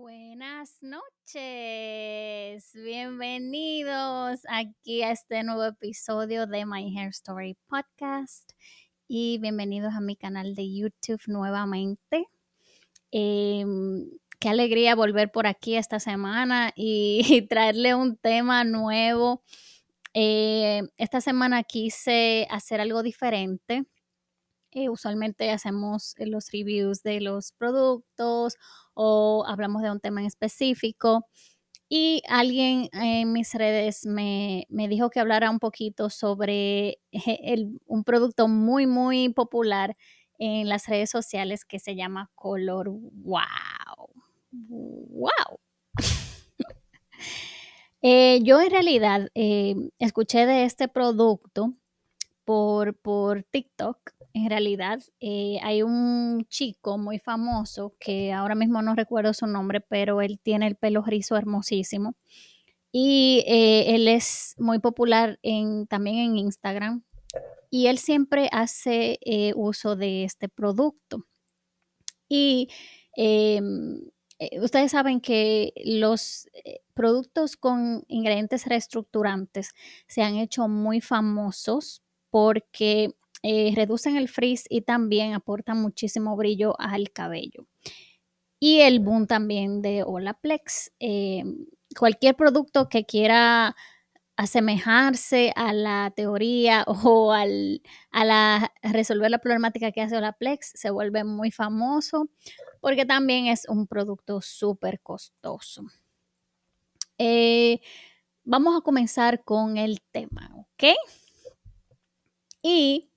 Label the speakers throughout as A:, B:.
A: Buenas noches, bienvenidos aquí a este nuevo episodio de My Hair Story Podcast y bienvenidos a mi canal de YouTube nuevamente. Em, qué alegría volver por aquí esta semana y, traerle un tema nuevo. Eh, esta semana quise hacer algo diferente. Eh, usualmente hacemos los reviews de los productos o hablamos de un tema en específico. Y alguien en mis redes me, dijo que hablara un poquito sobre un producto muy, muy popular en las redes sociales que se llama Color Wow. Wow. Eh, yo en realidad eh, escuché de este producto por, por TikTok en realidad eh, hay un chico muy famoso que ahora mismo no recuerdo su nombre, pero él tiene el pelo rizo hermosísimo. Y eh, él es muy popular también en Instagram. Y él siempre hace eh, uso de este producto. Y em, ustedes saben que los productos con ingredientes reestructurantes se han hecho muy famosos porque eh, reducen el frizz y también aportan muchísimo brillo al cabello. Y el boom también de Olaplex. Eh, cualquier producto que quiera asemejarse a la teoría o al, a la, resolver la problemática que hace Olaplex se vuelve muy famoso porque también es un producto súper costoso. Eh, vamos a comenzar con el tema, ¿ok? Y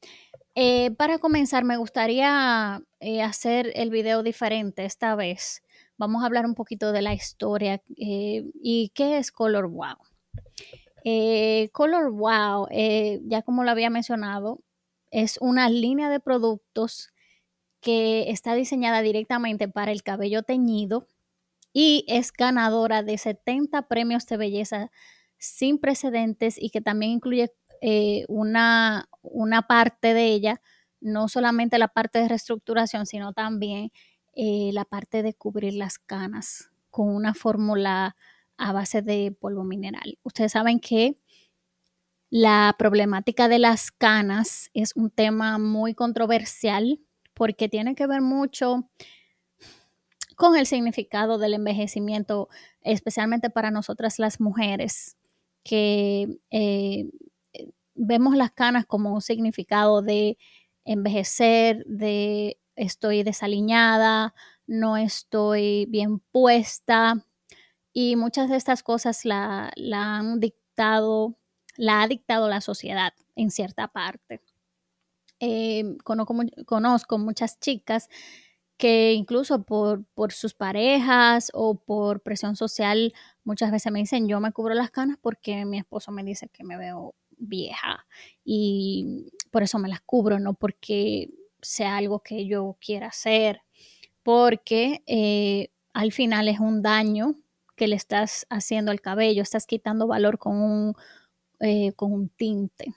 A: eh, para comenzar, me gustaría eh, hacer el video diferente esta vez. Vamos a hablar un poquito de la historia eh, y qué es Color Wow. Color Wow, ya como lo había mencionado, es una línea de productos que está diseñada directamente para el cabello teñido y es ganadora de 70 premios de belleza sin precedentes y que también incluye una, una, parte de ella, no solamente la parte de reestructuración, sino también eh, la parte de cubrir las canas con una fórmula a base de polvo mineral. Ustedes saben que la problemática de las canas es un tema muy controversial porque tiene que ver mucho con el significado del envejecimiento, especialmente para nosotras las mujeres, que eh, vemos las canas como un significado de envejecer, de estoy desaliñada, no estoy bien puesta y muchas de estas cosas la, han dictado, la ha dictado la sociedad en cierta parte. Eh, conozco, conozco, muchas chicas que incluso por, por, sus parejas o por presión social muchas veces me dicen yo me cubro las canas porque mi esposo me dice que me veo vieja y por eso me las cubro, no porque sea algo que yo quiera hacer, porque eh, al final es un daño que le estás haciendo al cabello, estás quitando valor con un, eh, con un tinte.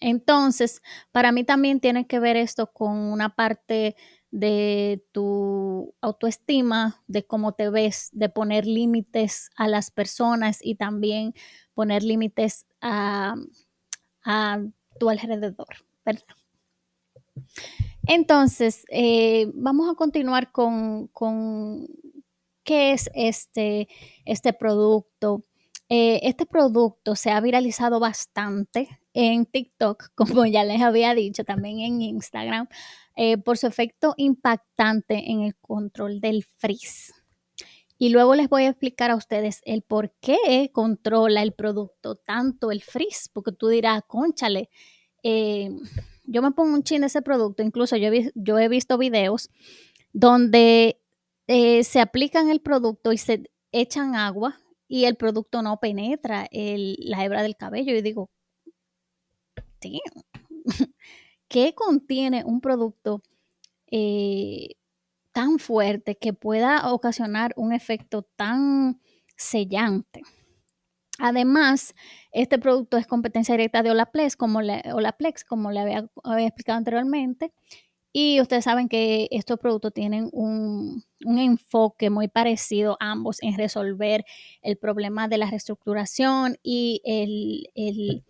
A: Entonces, para mí también tiene que ver esto con una parte de tu autoestima, de cómo te ves, de poner límites a las personas y también poner límites a, tu alrededor, ¿verdad? Entonces, eh, vamos a continuar con, qué es este, este producto. Eh, este producto se ha viralizado bastante en TikTok, como ya les había dicho, también en Instagram, eh, por su efecto impactante en el control del frizz. Y luego les voy a explicar a ustedes el por qué controla el producto tanto el frizz, porque tú dirás, conchale, eh, yo me pongo un chin de ese producto, incluso yo, he visto videos donde eh, se aplican el producto y se echan agua y el producto no penetra la hebra del cabello. Y digo, ¿qué contiene un producto eh, fuerte que pueda ocasionar un efecto tan sellante? Además, este producto es competencia directa de Olaplex, como le, Olaplex, como le había, explicado anteriormente, Y ustedes saben que estos productos tienen un, enfoque muy parecido ambos en resolver el problema de la reestructuración y el,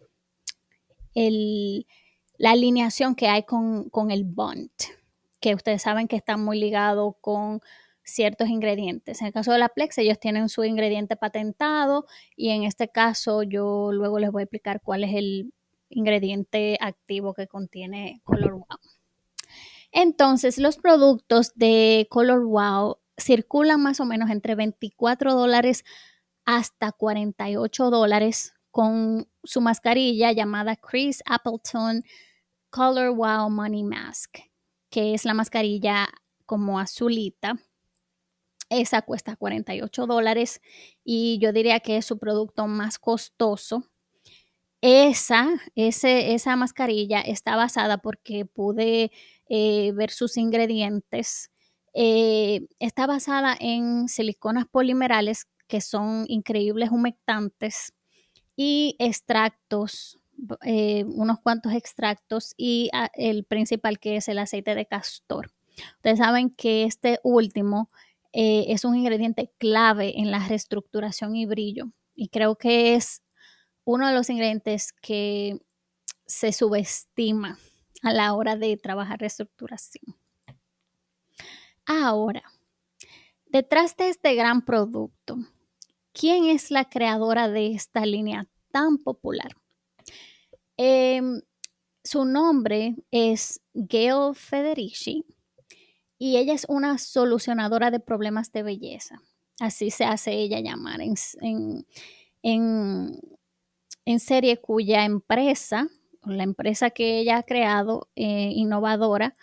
A: la alineación que hay con, con el bond, que ustedes saben que está muy ligado con ciertos ingredientes. En el caso de la Plex, ellos tienen su ingrediente patentado y en este caso yo luego les voy a explicar cuál es el ingrediente activo que contiene Color Wow. Entonces, los productos de Color Wow circulan más o menos entre 24 dólares hasta 48 dólares con su mascarilla llamada Chris Appleton Color Wow Money Mask, que es la mascarilla como azulita. Esa cuesta 48 dólares y yo diría que es su producto más costoso esa, esa mascarilla está basada porque pude eh, ver sus ingredientes. Eh, está basada en siliconas polimerales que son increíbles humectantes y extractos, eh, unos cuantos extractos y ah, el principal que es el aceite de castor. Ustedes saben que este último es un ingrediente clave en la reestructuración y brillo y creo que es uno de los ingredientes que se subestima a la hora de trabajar reestructuración. Ahora, detrás de este gran producto, ¿quién es la creadora de esta línea tan popular? Em, su nombre es Gail Federici y ella es una solucionadora de problemas de belleza. Así se hace ella llamar en, en en serie cuya empresa, la empresa que ella ha creado, eh, innovadora,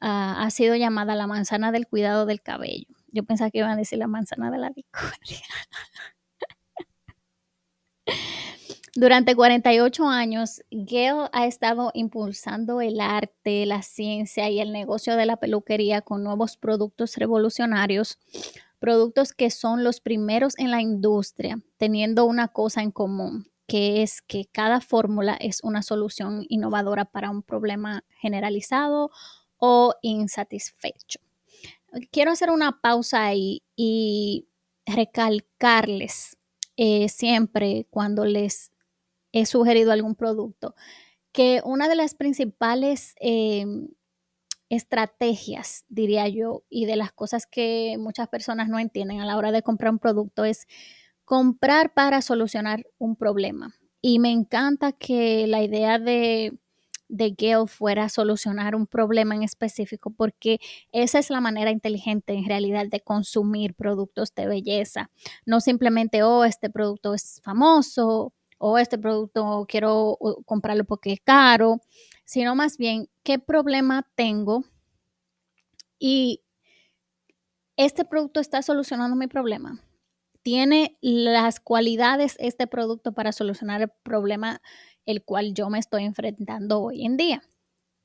A: ha sido llamada la manzana del cuidado del cabello. Yo pensaba que iban a decir la manzana de la discordia. Durante 48 años, Gail ha estado impulsando el arte, la ciencia y el negocio de la peluquería con nuevos productos revolucionarios, productos que son los primeros en la industria, teniendo una cosa en común, que es que cada fórmula es una solución innovadora para un problema generalizado o insatisfecho. Quiero hacer una pausa ahí y recalcarles eh, siempre cuando les he sugerido algún producto que una de las principales em, estrategias, diría yo, y de las cosas que muchas personas no entienden a la hora de comprar un producto es comprar para solucionar un problema. Y me encanta que la idea de, de Gail fuera solucionar un problema en específico, porque esa es la manera inteligente en realidad de consumir productos de belleza. No simplemente, oh, este producto es famoso, o este producto quiero comprarlo porque es caro, sino más bien, ¿qué problema tengo? Y este producto está solucionando mi problema tiene las cualidades este producto para solucionar el problema el cual yo me estoy enfrentando hoy en día,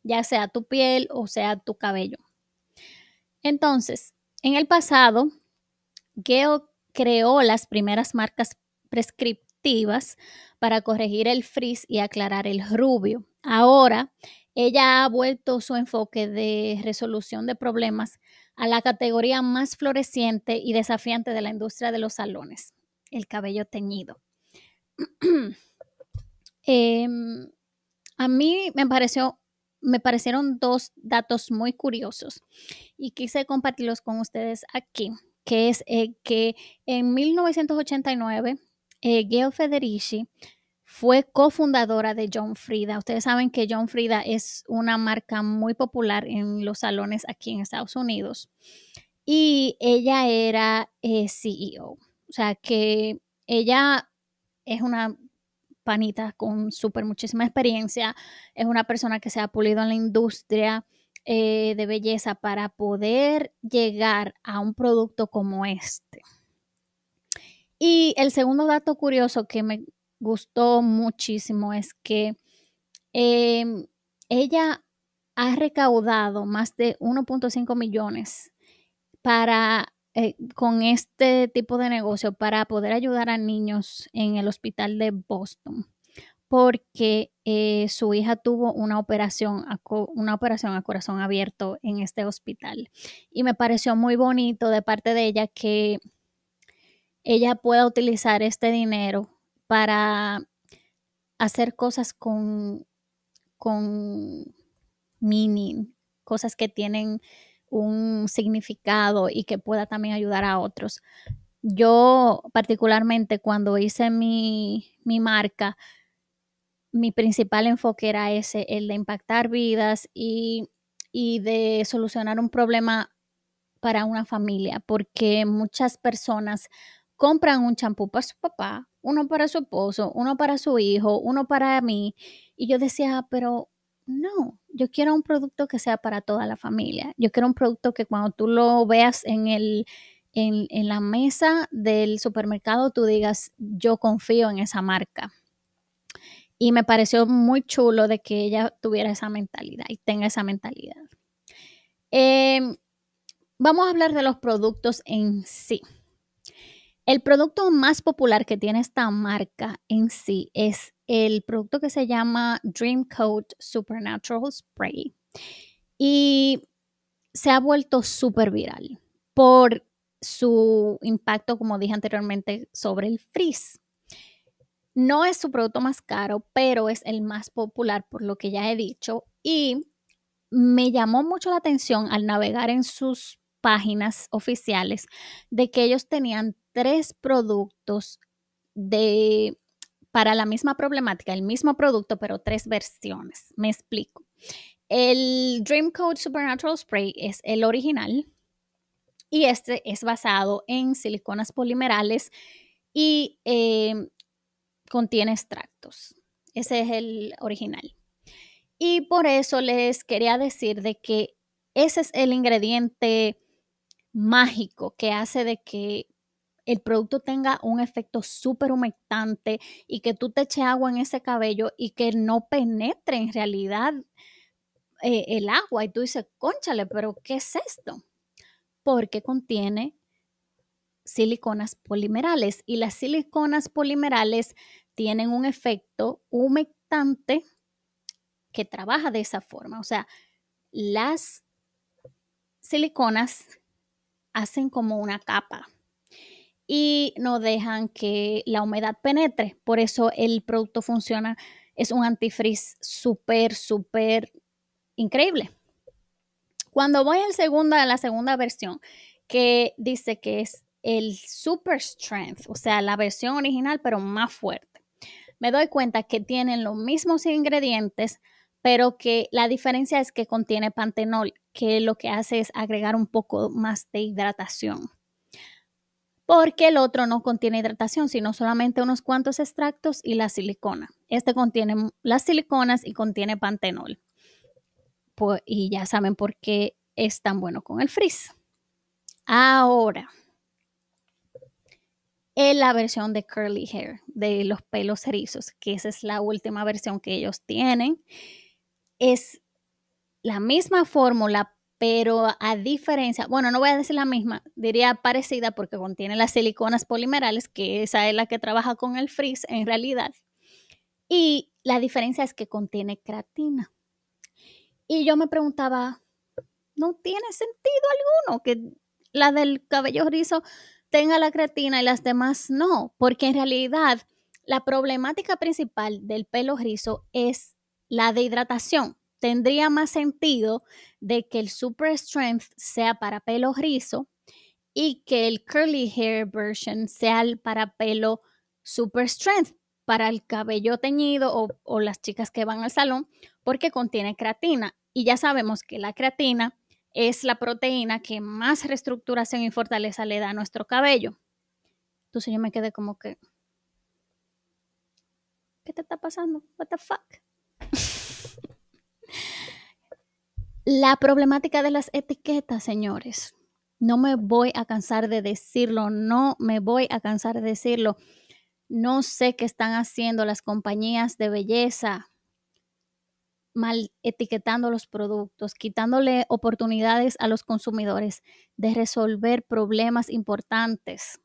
A: ya sea tu piel o sea tu cabello. Entonces, en el pasado, Geo creó las primeras marcas para corregir el frizz y aclarar el rubio. Ahora, ella ha vuelto su enfoque de resolución de problemas a la categoría más floreciente y desafiante de la industria de los salones, el cabello teñido. Em, a mí me pareció, me parecieron dos datos muy curiosos y quise compartirlos con ustedes aquí, que es eh, que en 1989 eh, Gail Federici fue cofundadora de John Frida. Ustedes saben que John Frida es una marca muy popular en los salones aquí en Estados Unidos. Y ella era eh, CEO. O sea que ella es una panita con súper muchísima experiencia. Es una persona que se ha pulido en la industria eh, de belleza para poder llegar a un producto como este. Y el segundo dato curioso que me gustó muchísimo es que em, ella ha recaudado más de 1.5 millones para eh, con este tipo de negocio para poder ayudar a niños en el hospital de Boston. porque eh, su hija tuvo una operación, una operación a corazón abierto en este hospital. Y me pareció muy bonito de parte de ella que ella pueda utilizar este dinero para hacer cosas con, con meaning, cosas que tienen un significado y que pueda también ayudar a otros. Yo particularmente cuando hice mi, mi marca, mi principal enfoque era ese, el de impactar vidas y, y de solucionar un problema para una familia, porque muchas personas compran un champú para su papá, uno para su esposo, uno para su hijo, uno para mí. Y yo decía, pero no, yo quiero un producto que sea para toda la familia. Yo quiero un producto que cuando tú lo veas en el en, en la mesa del supermercado tú digas, yo confío en esa marca. Y me pareció muy chulo de que ella tuviera esa mentalidad y tenga esa mentalidad. Em, vamos a hablar de los productos en sí. El producto más popular que tiene esta marca en sí es el producto que se llama Dream Coat Supernatural Spray. Y se ha vuelto súper viral por su impacto, como dije anteriormente, sobre el frizz. No es su producto más caro, pero es el más popular por lo que ya he dicho. Y me llamó mucho la atención al navegar en sus páginas oficiales de que ellos tenían tres productos de para la misma problemática, el mismo producto, pero tres versiones. Me explico. El Dream Code Supernatural Spray es el original y este es basado en siliconas polimerales y em, contiene extractos. Ese es el original. Y por eso les quería decir de que ese es el ingrediente mágico que hace de que el producto tenga un efecto súper humectante y que tú te eches agua en ese cabello y que no penetre en realidad eh, el agua. Y tú dices, conchale, pero ¿qué es esto? Porque contiene siliconas polimerales y las siliconas polimerales tienen un efecto humectante que trabaja de esa forma. O sea, las siliconas hacen como una capa y no dejan que la humedad penetre. Por eso el producto funciona, es un antifreeze súper, súper increíble. Cuando voy a la segunda versión, que dice que es el Super Strength, o sea, la versión original, pero más fuerte, me doy cuenta que tienen los mismos ingredientes, pero que la diferencia es que contiene pantenol, que lo que hace es agregar un poco más de hidratación porque el otro no contiene hidratación, sino solamente unos cuantos extractos y la silicona. Este contiene las siliconas y contiene pantenol. Y ya saben por qué es tan bueno con el frizz. Ahora, en la versión de curly hair, de los pelos erizos, que esa es la última versión que ellos tienen, es la misma fórmula, pero a diferencia, bueno, no voy a decir la misma, diría parecida porque contiene las siliconas polimerales, que esa es la que trabaja con el frizz en realidad. Y la diferencia es que contiene creatina. Y yo me preguntaba, ¿no tiene sentido alguno que la del cabello rizo tenga la creatina y las demás no? Porque en realidad la problemática principal del pelo rizo es la de hidratación tendría más sentido de que el Super Strength sea para pelo rizo y que el Curly Hair version sea para pelo Super Strength, para el cabello teñido o, o las chicas que van al salón, porque contiene creatina. Y ya sabemos que la creatina es la proteína que más reestructuración y fortaleza le da a nuestro cabello. Entonces yo me quedé como que, ¿qué te está pasando? What the fuck? La problemática de las etiquetas, señores, no me voy a cansar de decirlo, no me voy a cansar de decirlo. No sé qué están haciendo las compañías de belleza mal etiquetando los productos, quitándole oportunidades a los consumidores de resolver problemas importantes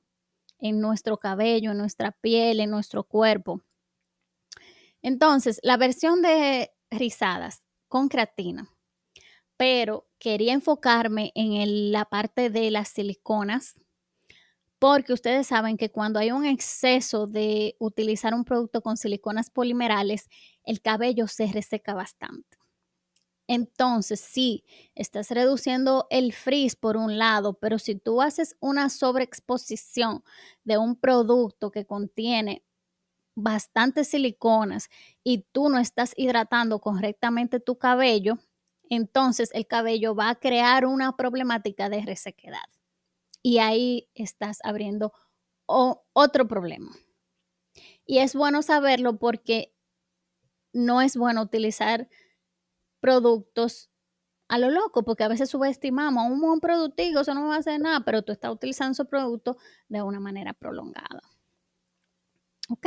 A: en nuestro cabello, en nuestra piel, en nuestro cuerpo. Entonces, la versión de rizadas con creatina, pero quería enfocarme en la parte de las siliconas, porque ustedes saben que cuando hay un exceso de utilizar un producto con siliconas polimerales, el cabello se reseca bastante. Entonces, sí, estás reduciendo el frizz por un lado, pero si tú haces una sobreexposición de un producto que contiene bastantes siliconas y tú no estás hidratando correctamente tu cabello, entonces el cabello va a crear una problemática de resequedad. Y ahí estás abriendo otro problema. Y es bueno saberlo porque no es bueno utilizar productos a lo loco, porque a veces subestimamos un buen productivo, eso no va a hacer nada, pero tú estás utilizando ese producto de una manera prolongada. ¿Ok?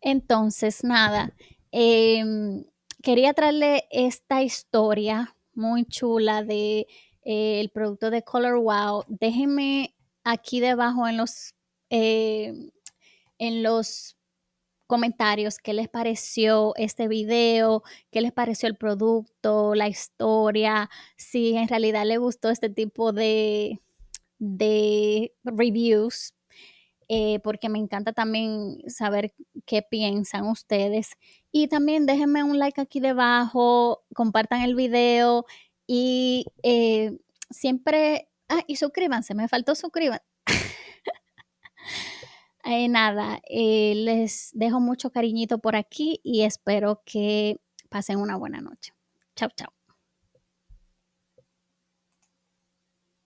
A: Entonces, nada, em, quería traerle esta historia muy chula de eh, el producto de Color Wow. Déjenme aquí debajo en los, eh, en los comentarios qué les pareció este video, qué les pareció el producto, la historia, si en realidad les gustó este tipo de, de reviews eh, porque me encanta también saber qué piensan ustedes. Y también déjenme un like aquí debajo, compartan el video y eh, siempre, ah, y suscríbanse, me faltó suscriban. eh, nada, eh, les dejo mucho cariñito por aquí y espero que pasen una buena noche. Chao, chao.